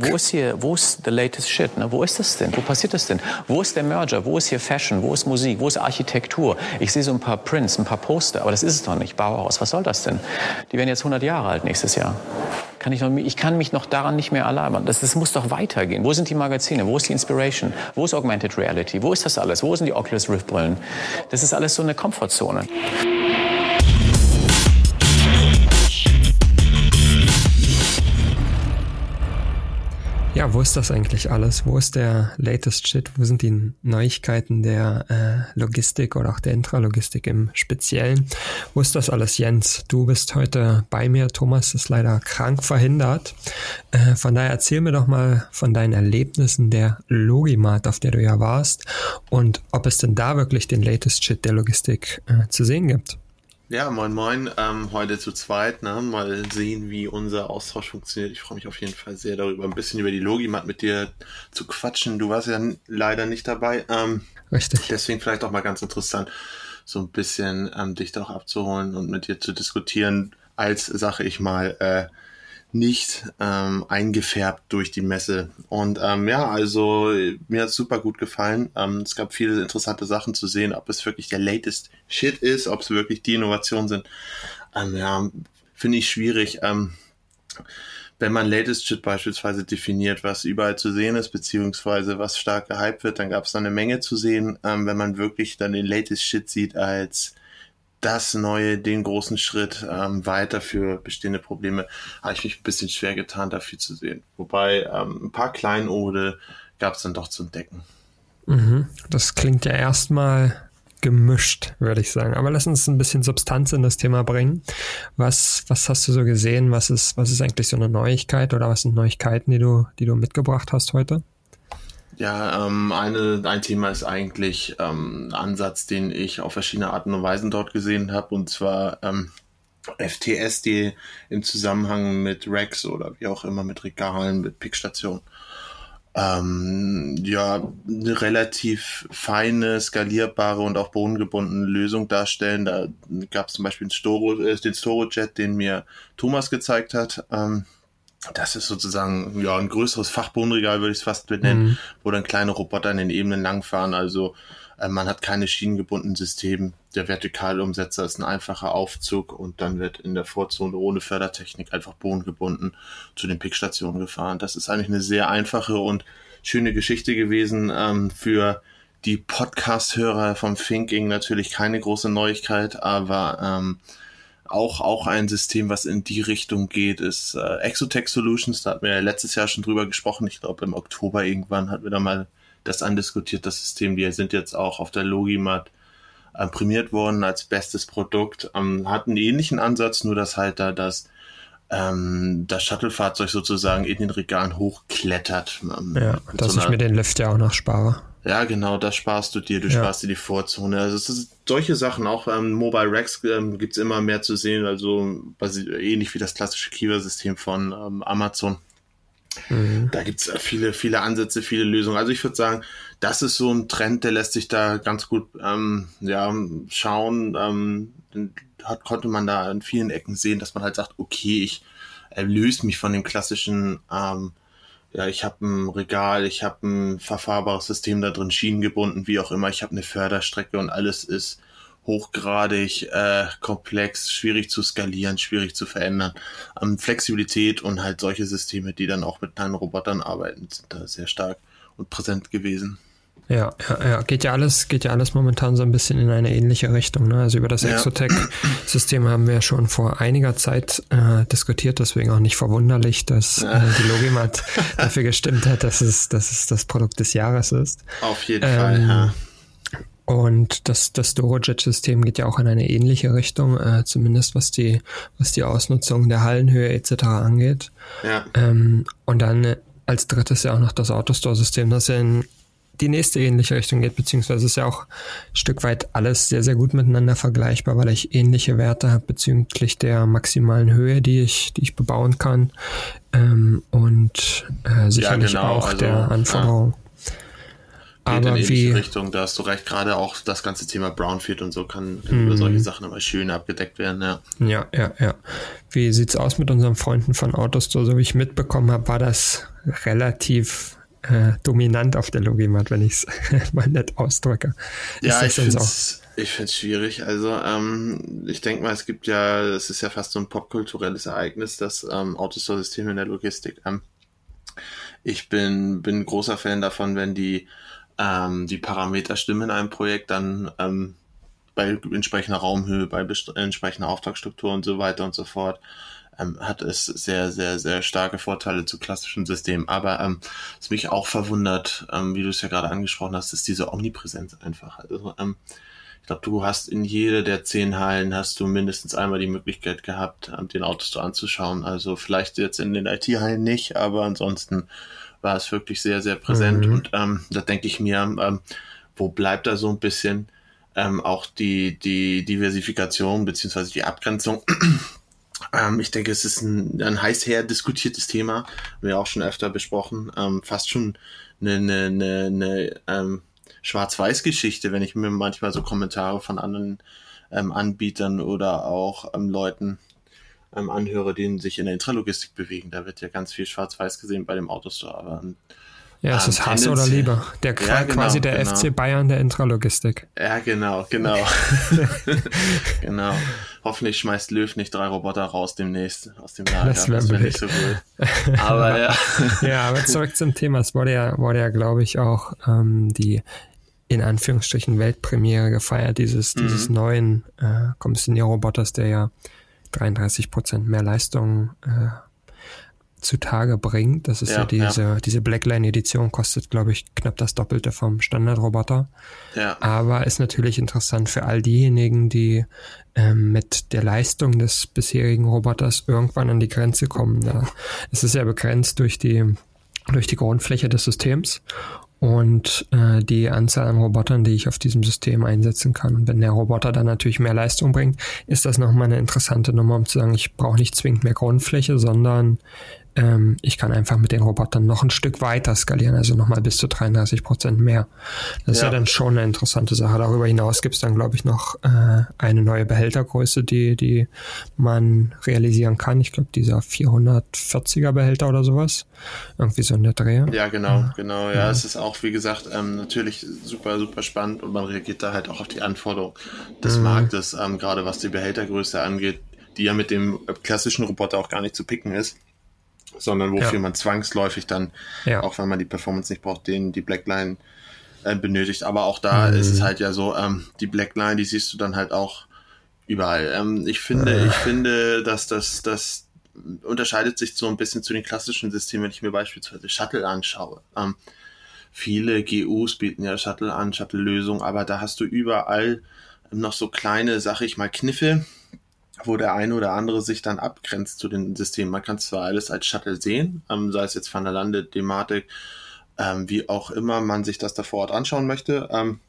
Wo ist hier, wo ist the latest shit? Ne? Wo ist das denn? Wo passiert das denn? Wo ist der Merger? Wo ist hier Fashion? Wo ist Musik? Wo ist Architektur? Ich sehe so ein paar Prints, ein paar Poster, aber das ist es doch nicht. Bauhaus, was soll das denn? Die werden jetzt 100 Jahre alt nächstes Jahr. Kann ich, noch, ich kann mich noch daran nicht mehr erlauben. Das, das muss doch weitergehen. Wo sind die Magazine? Wo ist die Inspiration? Wo ist Augmented Reality? Wo ist das alles? Wo sind die Oculus Rift Brillen? Das ist alles so eine Komfortzone. Ja, wo ist das eigentlich alles? Wo ist der latest Shit? Wo sind die Neuigkeiten der äh, Logistik oder auch der Intralogistik im Speziellen? Wo ist das alles, Jens? Du bist heute bei mir. Thomas ist leider krank verhindert. Äh, von daher erzähl mir doch mal von deinen Erlebnissen der Logimat, auf der du ja warst und ob es denn da wirklich den latest Shit der Logistik äh, zu sehen gibt. Ja, moin moin, ähm, heute zu zweit, ne? mal sehen, wie unser Austausch funktioniert. Ich freue mich auf jeden Fall sehr darüber, ein bisschen über die Logimat mit dir zu quatschen. Du warst ja leider nicht dabei. Ähm, Richtig. Deswegen vielleicht auch mal ganz interessant, so ein bisschen ähm, dich da auch abzuholen und mit dir zu diskutieren, als, sage ich mal, äh, nicht ähm, eingefärbt durch die Messe. Und ähm, ja, also mir hat super gut gefallen. Ähm, es gab viele interessante Sachen zu sehen, ob es wirklich der latest Shit ist, ob es wirklich die Innovationen sind. Ähm, ja, finde ich schwierig. Ähm, wenn man Latest Shit beispielsweise definiert, was überall zu sehen ist, beziehungsweise was stark gehypt wird, dann gab es da eine Menge zu sehen. Ähm, wenn man wirklich dann den Latest Shit sieht als das Neue, den großen Schritt ähm, weiter für bestehende Probleme, habe ich mich ein bisschen schwer getan, da viel zu sehen. Wobei ähm, ein paar Kleinode gab es dann doch zu entdecken. Mhm. Das klingt ja erstmal gemischt, würde ich sagen. Aber lass uns ein bisschen Substanz in das Thema bringen. Was, was hast du so gesehen? Was ist, was ist eigentlich so eine Neuigkeit oder was sind Neuigkeiten, die du, die du mitgebracht hast heute? Ja, ähm, eine, ein Thema ist eigentlich ähm, ein Ansatz, den ich auf verschiedene Arten und Weisen dort gesehen habe, und zwar ähm, FTS, die im Zusammenhang mit Rex oder wie auch immer mit Regalen, mit Pickstationen ähm, ja, eine relativ feine, skalierbare und auch bodengebundene Lösung darstellen. Da gab es zum Beispiel den, Storo, äh, den Storojet, den mir Thomas gezeigt hat. Ähm, das ist sozusagen ja ein größeres Fachbodenregal, würde ich es fast benennen, mhm. wo dann kleine Roboter in den Ebenen langfahren. Also äh, man hat keine schienengebundenen Systeme. Der Vertikalumsetzer ist ein einfacher Aufzug und dann wird in der Vorzone ohne Fördertechnik einfach bodengebunden zu den Pickstationen gefahren. Das ist eigentlich eine sehr einfache und schöne Geschichte gewesen ähm, für die Podcast-Hörer vom Thinking natürlich keine große Neuigkeit, aber ähm, auch, auch ein System, was in die Richtung geht, ist äh, Exotech Solutions. Da hatten wir ja letztes Jahr schon drüber gesprochen. Ich glaube, im Oktober irgendwann hatten wir da mal das andiskutiert, das System. Die sind jetzt auch auf der Logimat äh, prämiert worden als bestes Produkt. Ähm, hatten einen ähnlichen Ansatz, nur dass halt da das ähm, das Shuttle-Fahrzeug sozusagen in den Regalen hochklettert. Ähm, ja, dass so ich mir den Lift ja auch noch spare. Ja, genau, das sparst du dir. Du ja. sparst dir die Vorzone. Also es ist solche Sachen, auch ähm, Mobile Racks ähm, gibt immer mehr zu sehen, also ähnlich wie das klassische Kiva-System von ähm, Amazon. Mhm. Da gibt's viele, viele Ansätze, viele Lösungen. Also ich würde sagen, das ist so ein Trend, der lässt sich da ganz gut ähm, ja, schauen. Ähm, hat, konnte man da in vielen Ecken sehen, dass man halt sagt, okay, ich erlöse mich von dem klassischen ähm, ja, ich habe ein Regal, ich habe ein verfahrbares System da drin, Schienen gebunden, wie auch immer, ich habe eine Förderstrecke und alles ist hochgradig äh, komplex, schwierig zu skalieren, schwierig zu verändern. Ähm, Flexibilität und halt solche Systeme, die dann auch mit kleinen Robotern arbeiten, sind da sehr stark und präsent gewesen. Ja, ja, ja, geht ja alles, geht ja alles momentan so ein bisschen in eine ähnliche Richtung. Ne? Also über das ja. Exotech-System haben wir schon vor einiger Zeit äh, diskutiert, deswegen auch nicht verwunderlich, dass ja. äh, die Logimat dafür gestimmt hat, dass es, dass es das Produkt des Jahres ist. Auf jeden ähm, Fall, ja. Und das, das Dorojet-System geht ja auch in eine ähnliche Richtung, äh, zumindest was die, was die Ausnutzung der Hallenhöhe etc. angeht. Ja. Ähm, und dann als drittes ja auch noch das Autostore-System, das in die nächste ähnliche Richtung geht, beziehungsweise ist ja auch ein Stück weit alles sehr, sehr gut miteinander vergleichbar, weil ich ähnliche Werte habe bezüglich der maximalen Höhe, die ich, die ich bebauen kann ähm, und äh, sicherlich ja, genau, auch also, der Anforderung. Ja. Aber in wie Richtung, da hast du recht, gerade auch das ganze Thema Brownfield und so kann mhm. über solche Sachen immer schön abgedeckt werden, ja. Ja, ja, ja. Wie sieht's aus mit unseren Freunden von Autostore? So wie ich mitbekommen habe, war das relativ äh, dominant auf der Logimat, wenn ich es mal nett ausdrücke. Ist ja, ich finde es ich find's schwierig. Also ähm, ich denke mal, es gibt ja, es ist ja fast so ein popkulturelles Ereignis, das ähm, Autostore-System in der Logistik. Ähm, ich bin, bin großer Fan davon, wenn die, ähm, die Parameter stimmen in einem Projekt, dann ähm, bei entsprechender Raumhöhe, bei entsprechender Auftragsstruktur und so weiter und so fort, ähm, hat es sehr, sehr, sehr starke Vorteile zu klassischen Systemen. Aber ähm, was mich auch verwundert, ähm, wie du es ja gerade angesprochen hast, ist diese Omnipräsenz einfach. Also ähm, ich glaube, du hast in jede der zehn Hallen hast du mindestens einmal die Möglichkeit gehabt, ähm, den Autostore anzuschauen. Also vielleicht jetzt in den IT-Hallen nicht, aber ansonsten war es wirklich sehr, sehr präsent. Mhm. Und ähm, da denke ich mir, ähm, wo bleibt da so ein bisschen ähm, auch die, die Diversifikation beziehungsweise die Abgrenzung? Ähm, ich denke, es ist ein, ein heiß her diskutiertes Thema, haben wir auch schon öfter besprochen, ähm, fast schon eine, eine, eine, eine ähm, Schwarz-Weiß-Geschichte, wenn ich mir manchmal so Kommentare von anderen ähm, Anbietern oder auch ähm, Leuten ähm, anhöre, die sich in der Intralogistik bewegen. Da wird ja ganz viel Schwarz-Weiß gesehen bei dem Autostore. Aber, ja, es ähm, ist Hass oder Liebe. Der ja, genau, quasi der genau. FC Bayern der Intralogistik. Ja, genau, genau. genau. Hoffentlich schmeißt Löw nicht drei Roboter raus demnächst aus dem Lager. Das wäre wär nicht so gut. Aber ja. ja, aber zurück zum Thema. Es wurde ja, wurde ja, glaube ich, auch ähm, die in Anführungsstrichen Weltpremiere gefeiert, dieses, mhm. dieses neuen äh, Kommissionierroboters, der ja 33 Prozent mehr Leistung äh, zutage bringt. Das ist ja, ja diese, ja. diese Blackline-Edition, kostet, glaube ich, knapp das Doppelte vom Standardroboter. Ja. Aber ist natürlich interessant für all diejenigen, die ähm, mit der Leistung des bisherigen Roboters irgendwann an die Grenze kommen. Da, es ist ja begrenzt durch die durch die Grundfläche des Systems und äh, die Anzahl an Robotern, die ich auf diesem System einsetzen kann. Und wenn der Roboter dann natürlich mehr Leistung bringt, ist das nochmal eine interessante Nummer, um zu sagen, ich brauche nicht zwingend mehr Grundfläche, sondern ähm, ich kann einfach mit den Robotern noch ein Stück weiter skalieren, also nochmal bis zu 33 Prozent mehr. Das ja. ist ja dann schon eine interessante Sache. Darüber hinaus gibt es dann, glaube ich, noch äh, eine neue Behältergröße, die, die man realisieren kann. Ich glaube, dieser 440er Behälter oder sowas. Irgendwie so in der Dreh. Ja, genau, ja. genau. Ja, ja, es ist auch, wie gesagt, ähm, natürlich super, super spannend und man reagiert da halt auch auf die Anforderungen des mhm. Marktes, ähm, gerade was die Behältergröße angeht, die ja mit dem klassischen Roboter auch gar nicht zu picken ist sondern wofür ja. man zwangsläufig dann, ja. auch wenn man die Performance nicht braucht, den die Blackline äh, benötigt. Aber auch da mhm. ist es halt ja so, ähm, die Blackline, die siehst du dann halt auch überall. Ähm, ich finde, äh. ich finde, dass das, das unterscheidet sich so ein bisschen zu den klassischen Systemen, wenn ich mir beispielsweise Shuttle anschaue. Ähm, viele GUs bieten ja Shuttle an, Shuttle-Lösungen, aber da hast du überall noch so kleine, sag ich mal, Kniffe, wo der eine oder andere sich dann abgrenzt zu den Systemen. Man kann zwar alles als Shuttle sehen, ähm, sei es jetzt Van der Lande, Thematik, ähm, wie auch immer man sich das da vor Ort anschauen möchte. Ähm,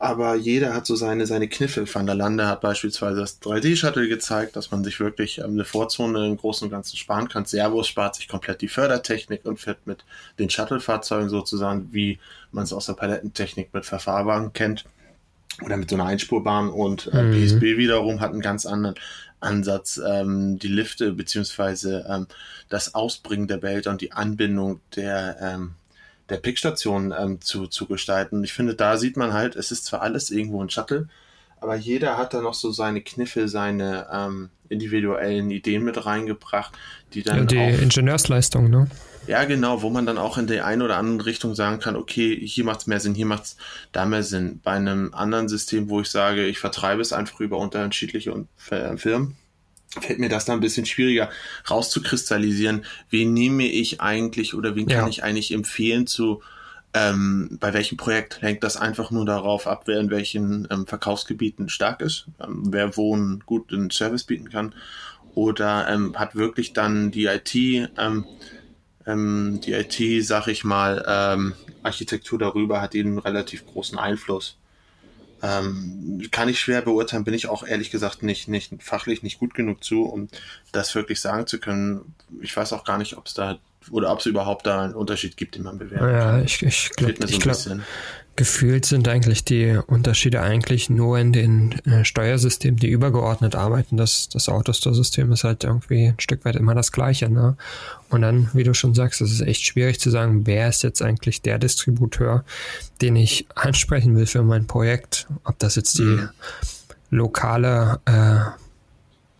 aber jeder hat so seine, seine Kniffe. Van der Lande hat beispielsweise das 3D-Shuttle gezeigt, dass man sich wirklich ähm, eine Vorzone im Großen und Ganzen sparen kann. Servus spart sich komplett die Fördertechnik und fährt mit den Shuttle-Fahrzeugen sozusagen, wie man es aus der Palettentechnik mit Verfahrwagen kennt oder mit so einer Einspurbahn und äh, mhm. PSB wiederum hat einen ganz anderen Ansatz, ähm, die Lifte beziehungsweise ähm, das Ausbringen der Behälter und die Anbindung der, ähm, der Pickstation ähm, zu, zu gestalten. Ich finde, da sieht man halt, es ist zwar alles irgendwo ein Shuttle, aber jeder hat da noch so seine Kniffe, seine ähm, individuellen Ideen mit reingebracht, die dann. Ja, die Ingenieursleistung, ne? Ja, genau, wo man dann auch in der einen oder anderen Richtung sagen kann, okay, hier macht es mehr Sinn, hier macht es da mehr Sinn. Bei einem anderen System, wo ich sage, ich vertreibe es einfach über unterschiedliche äh, Firmen, fällt mir das da ein bisschen schwieriger rauszukristallisieren, wen nehme ich eigentlich oder wen ja. kann ich eigentlich empfehlen zu ähm, bei welchem Projekt hängt das einfach nur darauf ab, wer in welchen ähm, Verkaufsgebieten stark ist, ähm, wer wohnen gut einen Service bieten kann oder ähm, hat wirklich dann die IT, ähm, die IT, sag ich mal, ähm, Architektur darüber hat einen relativ großen Einfluss. Ähm, kann ich schwer beurteilen, bin ich auch ehrlich gesagt nicht, nicht fachlich nicht gut genug zu, um das wirklich sagen zu können. Ich weiß auch gar nicht, ob es da oder ob es überhaupt da einen Unterschied gibt, den man bewerten ja, kann. ich, ich glaube, ich glaub, gefühlt sind eigentlich die Unterschiede eigentlich nur in den äh, Steuersystemen, die übergeordnet arbeiten. Das, das Autostore-System ist halt irgendwie ein Stück weit immer das gleiche. Ne? Und dann, wie du schon sagst, es ist echt schwierig zu sagen, wer ist jetzt eigentlich der Distributeur, den ich ansprechen will für mein Projekt. Ob das jetzt die mhm. lokale äh,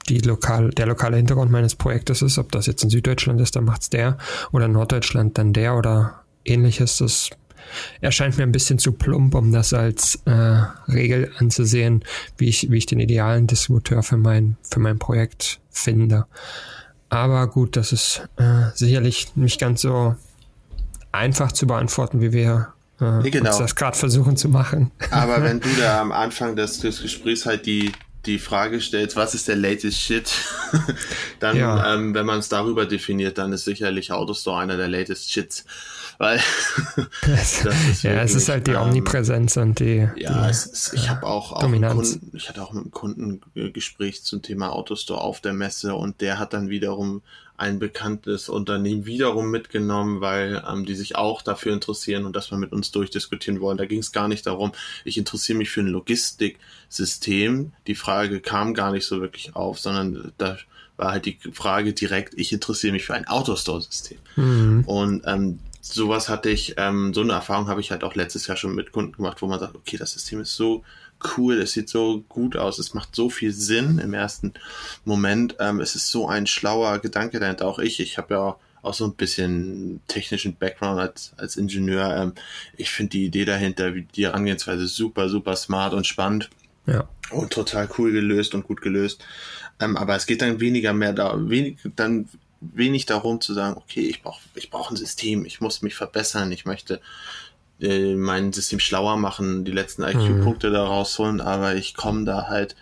die lokal, der lokale Hintergrund meines Projektes ist, ob das jetzt in Süddeutschland ist, dann macht's der oder in Norddeutschland dann der oder ähnliches. Das erscheint mir ein bisschen zu plump, um das als äh, Regel anzusehen, wie ich, wie ich den idealen Distributeur für mein, für mein Projekt finde. Aber gut, das ist äh, sicherlich nicht ganz so einfach zu beantworten, wie wir äh, genau. uns das gerade versuchen zu machen. Aber wenn du da am Anfang des, des Gesprächs halt die die Frage stellst, was ist der latest Shit, dann, ja. ähm, wenn man es darüber definiert, dann ist sicherlich Autostore einer der latest Shits. Weil ja, es ist halt die ähm, Omnipräsenz und die. Ja, die, ist, ich habe auch, auch Kunden, ich hatte auch mit einem Kunden Gespräch zum Thema Autostore auf der Messe und der hat dann wiederum ein bekanntes Unternehmen wiederum mitgenommen, weil ähm, die sich auch dafür interessieren und das mal mit uns durchdiskutieren wollen. Da ging es gar nicht darum, ich interessiere mich für ein Logistiksystem. Die Frage kam gar nicht so wirklich auf, sondern da war halt die Frage direkt, ich interessiere mich für ein Autostore-System. Mhm. Und ähm, sowas hatte ich, ähm, so eine Erfahrung habe ich halt auch letztes Jahr schon mit Kunden gemacht, wo man sagt, okay, das System ist so cool, es sieht so gut aus, es macht so viel Sinn im ersten Moment. Ähm, es ist so ein schlauer Gedanke dahinter. Auch ich, ich habe ja auch so ein bisschen technischen Background als, als Ingenieur. Ähm, ich finde die Idee dahinter, wie die Herangehensweise super, super smart und spannend. Ja. Und total cool gelöst und gut gelöst. Ähm, aber es geht dann weniger mehr da, wenig, dann wenig darum zu sagen, okay, ich brauche ich brauch ein System, ich muss mich verbessern, ich möchte äh, mein System schlauer machen, die letzten IQ-Punkte mhm. da rausholen, aber ich komme da halt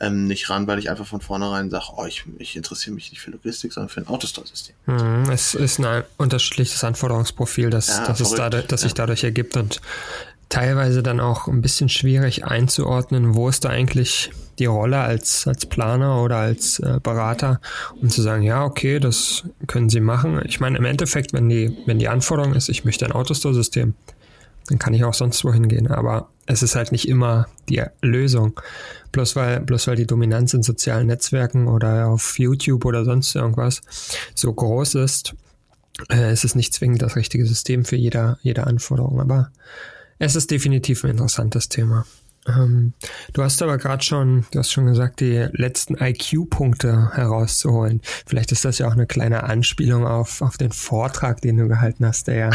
ähm, nicht ran, weil ich einfach von vornherein sage, oh, ich, ich interessiere mich nicht für Logistik, sondern für ein Autostore-System. Mhm, es ist ein unterschiedliches Anforderungsprofil, das, ja, das, es dadurch, das ja. sich dadurch ergibt und teilweise dann auch ein bisschen schwierig einzuordnen, wo ist da eigentlich die Rolle als, als Planer oder als äh, Berater, um zu sagen, ja, okay, das können Sie machen. Ich meine, im Endeffekt, wenn die, wenn die Anforderung ist, ich möchte ein Autostore-System, dann kann ich auch sonst wohin gehen. Aber es ist halt nicht immer die Lösung. Bloß weil, bloß weil die Dominanz in sozialen Netzwerken oder auf YouTube oder sonst irgendwas so groß ist, äh, ist es nicht zwingend das richtige System für jeder, jede Anforderung. Aber es ist definitiv ein interessantes Thema. Ähm, du hast aber gerade schon, du hast schon gesagt, die letzten IQ-Punkte herauszuholen. Vielleicht ist das ja auch eine kleine Anspielung auf, auf den Vortrag, den du gehalten hast, der ja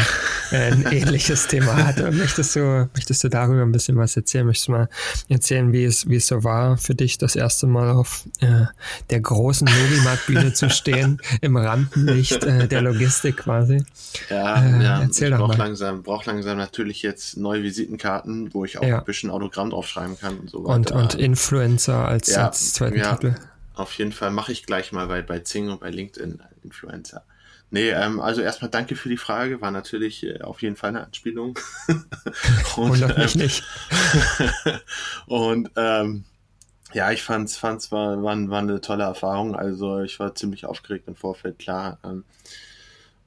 ein ähnliches Thema hat. Möchtest du, möchtest du darüber ein bisschen was erzählen? Möchtest du mal erzählen, wie es, wie es so war für dich, das erste Mal auf äh, der großen Logimarkt-Bühne zu stehen, im Rampenlicht äh, der Logistik quasi? Ja, äh, ja erzähl ich brauche langsam, brauch langsam natürlich jetzt neue Visitenkarten, wo ich auch ja. ein bisschen Autogramm draufschreiben kann und so weiter. Und, und Influencer als, ja, als zweiten ja, Titel. Auf jeden Fall mache ich gleich mal bei, bei Zing und bei LinkedIn Influencer. Nee, ähm, also erstmal danke für die Frage, war natürlich äh, auf jeden Fall eine Anspielung. und, ähm, nicht. und ähm, ja, ich fand's, fand's war, war, war eine tolle Erfahrung. Also ich war ziemlich aufgeregt im Vorfeld, klar. Ähm,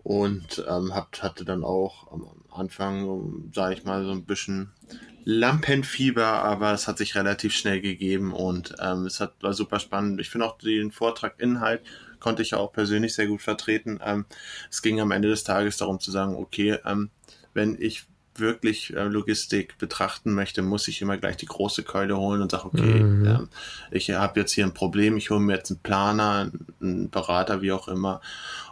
und ähm, hab, hatte dann auch am Anfang, sage ich mal, so ein bisschen Lampenfieber, aber es hat sich relativ schnell gegeben und ähm, es hat, war super spannend. Ich finde auch den Vortrag Inhalt konnte ich ja auch persönlich sehr gut vertreten. Ähm, es ging am Ende des Tages darum zu sagen, okay, ähm, wenn ich wirklich äh, Logistik betrachten möchte, muss ich immer gleich die große Keule holen und sage, okay, mhm. ähm, ich habe jetzt hier ein Problem, ich hole mir jetzt einen Planer, einen Berater, wie auch immer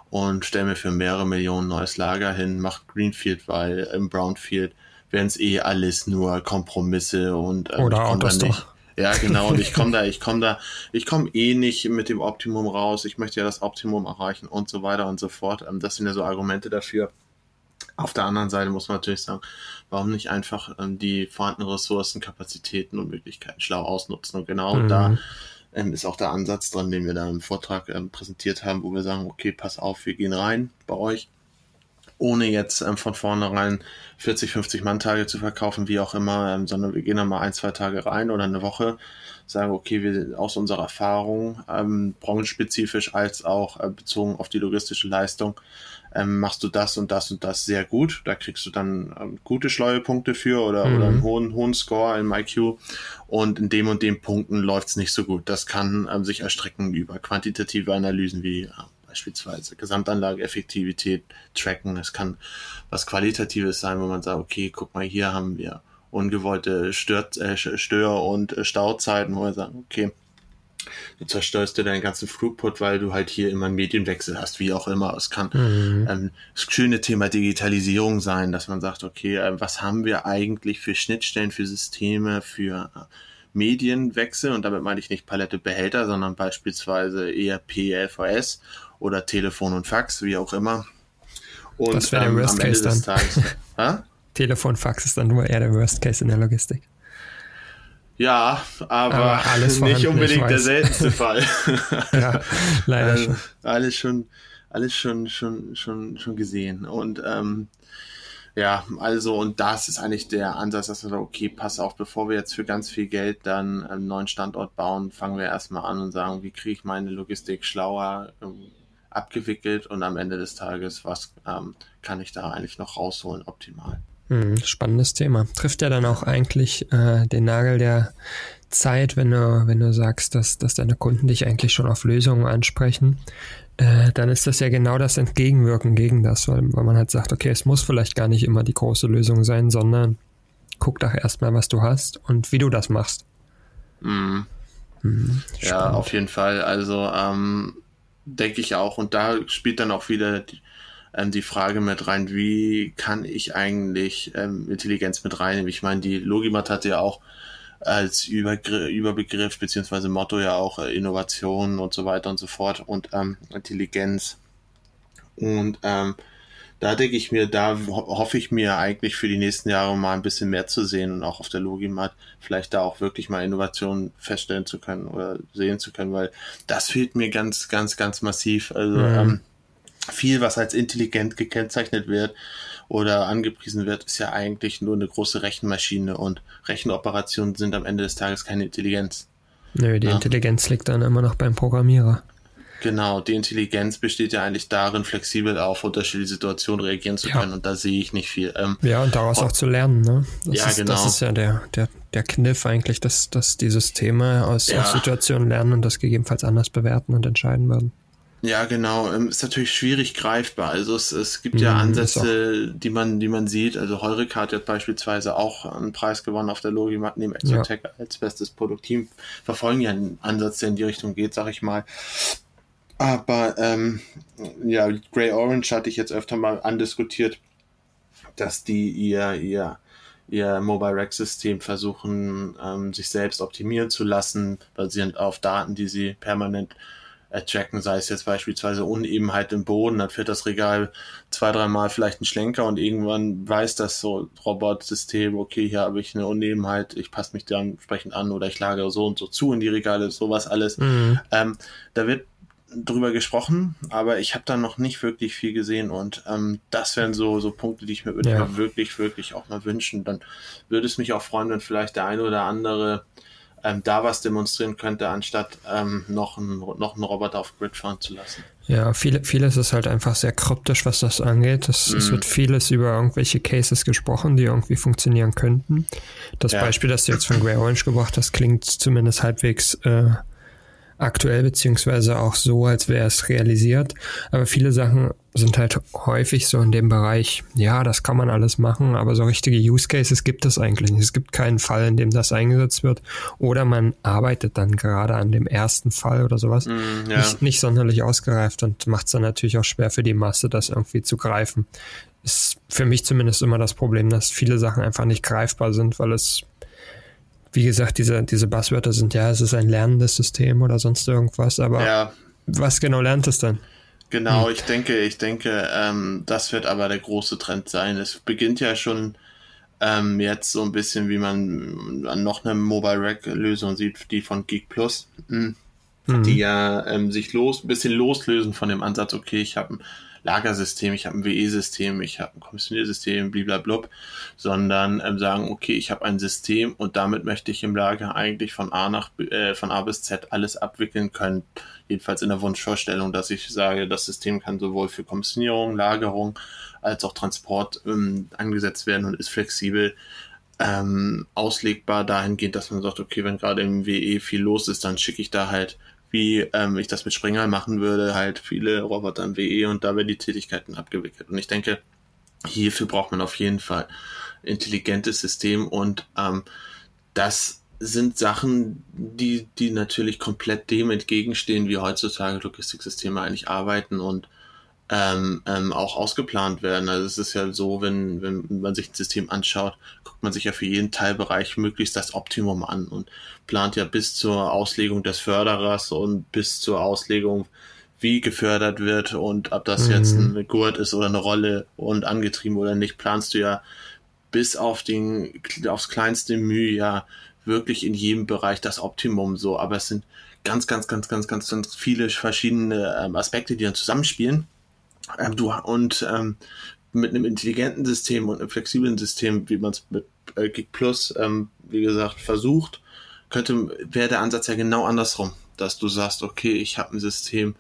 und stelle mir für mehrere Millionen neues Lager hin, macht Greenfield, weil im Brownfield wären es eh alles nur Kompromisse und äh, Oder Autos doch. Ja, genau. Und ich komme da, ich komme da, ich komme eh nicht mit dem Optimum raus. Ich möchte ja das Optimum erreichen und so weiter und so fort. Ähm, das sind ja so Argumente dafür. Auf der anderen Seite muss man natürlich sagen, warum nicht einfach ähm, die vorhandenen Ressourcen, Kapazitäten und Möglichkeiten schlau ausnutzen? Und genau mhm. da ähm, ist auch der Ansatz dran, den wir da im Vortrag ähm, präsentiert haben, wo wir sagen, okay, pass auf, wir gehen rein bei euch ohne jetzt ähm, von vornherein 40, 50 Mann-Tage zu verkaufen, wie auch immer, ähm, sondern wir gehen dann mal ein, zwei Tage rein oder eine Woche, sagen, okay, wir aus unserer Erfahrung, ähm, branchenspezifisch als auch äh, bezogen auf die logistische Leistung, ähm, machst du das und das und das sehr gut. Da kriegst du dann ähm, gute Schleuepunkte für oder, mhm. oder einen hohen, hohen Score im IQ. Und in dem und dem Punkten läuft's nicht so gut. Das kann ähm, sich erstrecken über quantitative Analysen wie äh, beispielsweise Gesamtanlage, Effektivität tracken. Es kann was Qualitatives sein, wo man sagt, okay, guck mal, hier haben wir ungewollte Stör, äh, Stör- und Stauzeiten, wo wir sagen, okay, du zerstörst dir deinen ganzen Throughput, weil du halt hier immer einen Medienwechsel hast, wie auch immer. Es kann mhm. ähm, das schöne Thema Digitalisierung sein, dass man sagt, okay, äh, was haben wir eigentlich für Schnittstellen, für Systeme, für äh, Medienwechsel und damit meine ich nicht Palette Behälter, sondern beispielsweise ERP, LVS oder Telefon und Fax, wie auch immer. Und das wäre der ähm, Worst Case dann. Tages, Telefon, Fax ist dann nur eher der Worst Case in der Logistik. Ja, aber, aber nicht unbedingt der seltenste Fall. ja, leider also, schon. Alles schon, alles schon, schon, schon, schon gesehen. Und ähm, ja, also und das ist eigentlich der Ansatz, dass wir sagen, okay, pass auf, bevor wir jetzt für ganz viel Geld dann einen neuen Standort bauen, fangen wir erstmal an und sagen, wie kriege ich meine Logistik schlauer ähm, abgewickelt und am Ende des Tages, was ähm, kann ich da eigentlich noch rausholen optimal. Hm, spannendes Thema. Trifft ja dann auch eigentlich äh, den Nagel der Zeit, wenn du, wenn du sagst, dass, dass deine Kunden dich eigentlich schon auf Lösungen ansprechen, äh, dann ist das ja genau das Entgegenwirken gegen das, weil, weil man halt sagt, okay, es muss vielleicht gar nicht immer die große Lösung sein, sondern guck doch erstmal, was du hast und wie du das machst. Mhm. Mhm, ja, auf jeden Fall. Also ähm, denke ich auch. Und da spielt dann auch wieder die, ähm, die Frage mit rein, wie kann ich eigentlich ähm, Intelligenz mit reinnehmen? Ich meine, die Logimat hatte ja auch als Übergr Überbegriff beziehungsweise Motto ja auch äh, Innovation und so weiter und so fort und ähm, Intelligenz. Und ähm, da denke ich mir, da ho hoffe ich mir eigentlich für die nächsten Jahre mal ein bisschen mehr zu sehen und auch auf der Logimat vielleicht da auch wirklich mal Innovationen feststellen zu können oder sehen zu können, weil das fehlt mir ganz, ganz, ganz massiv. Also mhm. ähm, viel, was als intelligent gekennzeichnet wird oder angepriesen wird, ist ja eigentlich nur eine große Rechenmaschine und Rechenoperationen sind am Ende des Tages keine Intelligenz. Nö, die ja. Intelligenz liegt dann immer noch beim Programmierer. Genau, die Intelligenz besteht ja eigentlich darin, flexibel auf unterschiedliche Situationen reagieren zu können ja. und da sehe ich nicht viel. Ähm, ja, und daraus auch zu lernen, ne? Das ja, ist, genau. Das ist ja der, der, der Kniff eigentlich, dass, dass die Systeme aus, ja. aus Situationen lernen und das gegebenenfalls anders bewerten und entscheiden werden. Ja, genau. Ähm, ist natürlich schwierig greifbar. Also es, es gibt ja mhm, Ansätze, die man, die man sieht. Also Heureka hat jetzt beispielsweise auch einen Preis gewonnen auf der Logimat neben Exotech ja. als bestes Produktteam. Verfolgen ja einen Ansatz, der in die Richtung geht, sag ich mal. Aber ähm, ja, Grey Orange hatte ich jetzt öfter mal andiskutiert, dass die ihr, ihr, ihr Mobile Rack System versuchen, ähm, sich selbst optimieren zu lassen, basierend auf Daten, die sie permanent tracken, sei es jetzt beispielsweise Unebenheit im Boden, dann fährt das Regal zwei, dreimal vielleicht ein Schlenker und irgendwann weiß das so Robotsystem, okay, hier habe ich eine Unebenheit, ich passe mich dann entsprechend an oder ich lagere so und so zu in die Regale, sowas alles. Mhm. Ähm, da wird drüber gesprochen, aber ich habe da noch nicht wirklich viel gesehen und ähm, das wären so so Punkte, die ich mir ja. wirklich wirklich auch mal wünschen. Dann würde es mich auch freuen, wenn vielleicht der eine oder andere ähm, da was demonstrieren könnte, anstatt ähm, noch, einen, noch einen Roboter auf Grid fahren zu lassen. Ja, viel, vieles ist halt einfach sehr kryptisch, was das angeht. Es, mm. es, wird vieles über irgendwelche Cases gesprochen, die irgendwie funktionieren könnten. Das ja. Beispiel, das du jetzt von Grey Orange gebracht hast, klingt zumindest halbwegs äh, aktuell, beziehungsweise auch so, als wäre es realisiert. Aber viele Sachen sind halt häufig so in dem Bereich, ja, das kann man alles machen, aber so richtige Use Cases gibt es eigentlich nicht. Es gibt keinen Fall, in dem das eingesetzt wird. Oder man arbeitet dann gerade an dem ersten Fall oder sowas. Mm, ja. nicht, nicht sonderlich ausgereift und macht es dann natürlich auch schwer für die Masse, das irgendwie zu greifen. Ist für mich zumindest immer das Problem, dass viele Sachen einfach nicht greifbar sind, weil es wie gesagt, diese, diese Buzzwörter sind ja, es ist ein lernendes System oder sonst irgendwas, aber ja. was genau lernt es dann? Genau, hm. ich denke, ich denke, ähm, das wird aber der große Trend sein. Es beginnt ja schon ähm, jetzt so ein bisschen, wie man an noch eine Mobile Rack Lösung sieht, die von Geek Plus, mh, hm, mhm. die ja ähm, sich los, ein bisschen loslösen von dem Ansatz, okay, ich habe Lagersystem, ich habe ein WE-System, ich habe ein Kommissioniersystem, blablabla, sondern ähm, sagen, okay, ich habe ein System und damit möchte ich im Lager eigentlich von A nach äh, von A bis Z alles abwickeln können. Jedenfalls in der Wunschvorstellung, dass ich sage, das System kann sowohl für Kommissionierung, Lagerung als auch Transport ähm, angesetzt werden und ist flexibel ähm, auslegbar dahingehend, dass man sagt, okay, wenn gerade im WE viel los ist, dann schicke ich da halt, wie ähm, ich das mit Springer machen würde, halt viele Roboter im WE und da werden die Tätigkeiten abgewickelt. Und ich denke, hierfür braucht man auf jeden Fall intelligentes System und ähm, das sind Sachen, die, die natürlich komplett dem entgegenstehen, wie heutzutage Logistiksysteme eigentlich arbeiten und ähm, ähm, auch ausgeplant werden. Also es ist ja so, wenn, wenn man sich ein System anschaut, guckt man sich ja für jeden Teilbereich möglichst das Optimum an und plant ja bis zur Auslegung des Förderers und bis zur Auslegung, wie gefördert wird und ob das mhm. jetzt ein Gurt ist oder eine Rolle und angetrieben oder nicht, planst du ja bis auf den, aufs kleinste Mühe ja wirklich in jedem Bereich das Optimum so. Aber es sind ganz, ganz, ganz, ganz, ganz, ganz viele verschiedene ähm, Aspekte, die dann zusammenspielen ähm, du, und ähm, mit einem intelligenten System und einem flexiblen System, wie man es mit äh, Gig Plus, ähm, wie gesagt, versucht, könnte, wäre der Ansatz ja genau andersrum, dass du sagst, okay, ich habe ein System,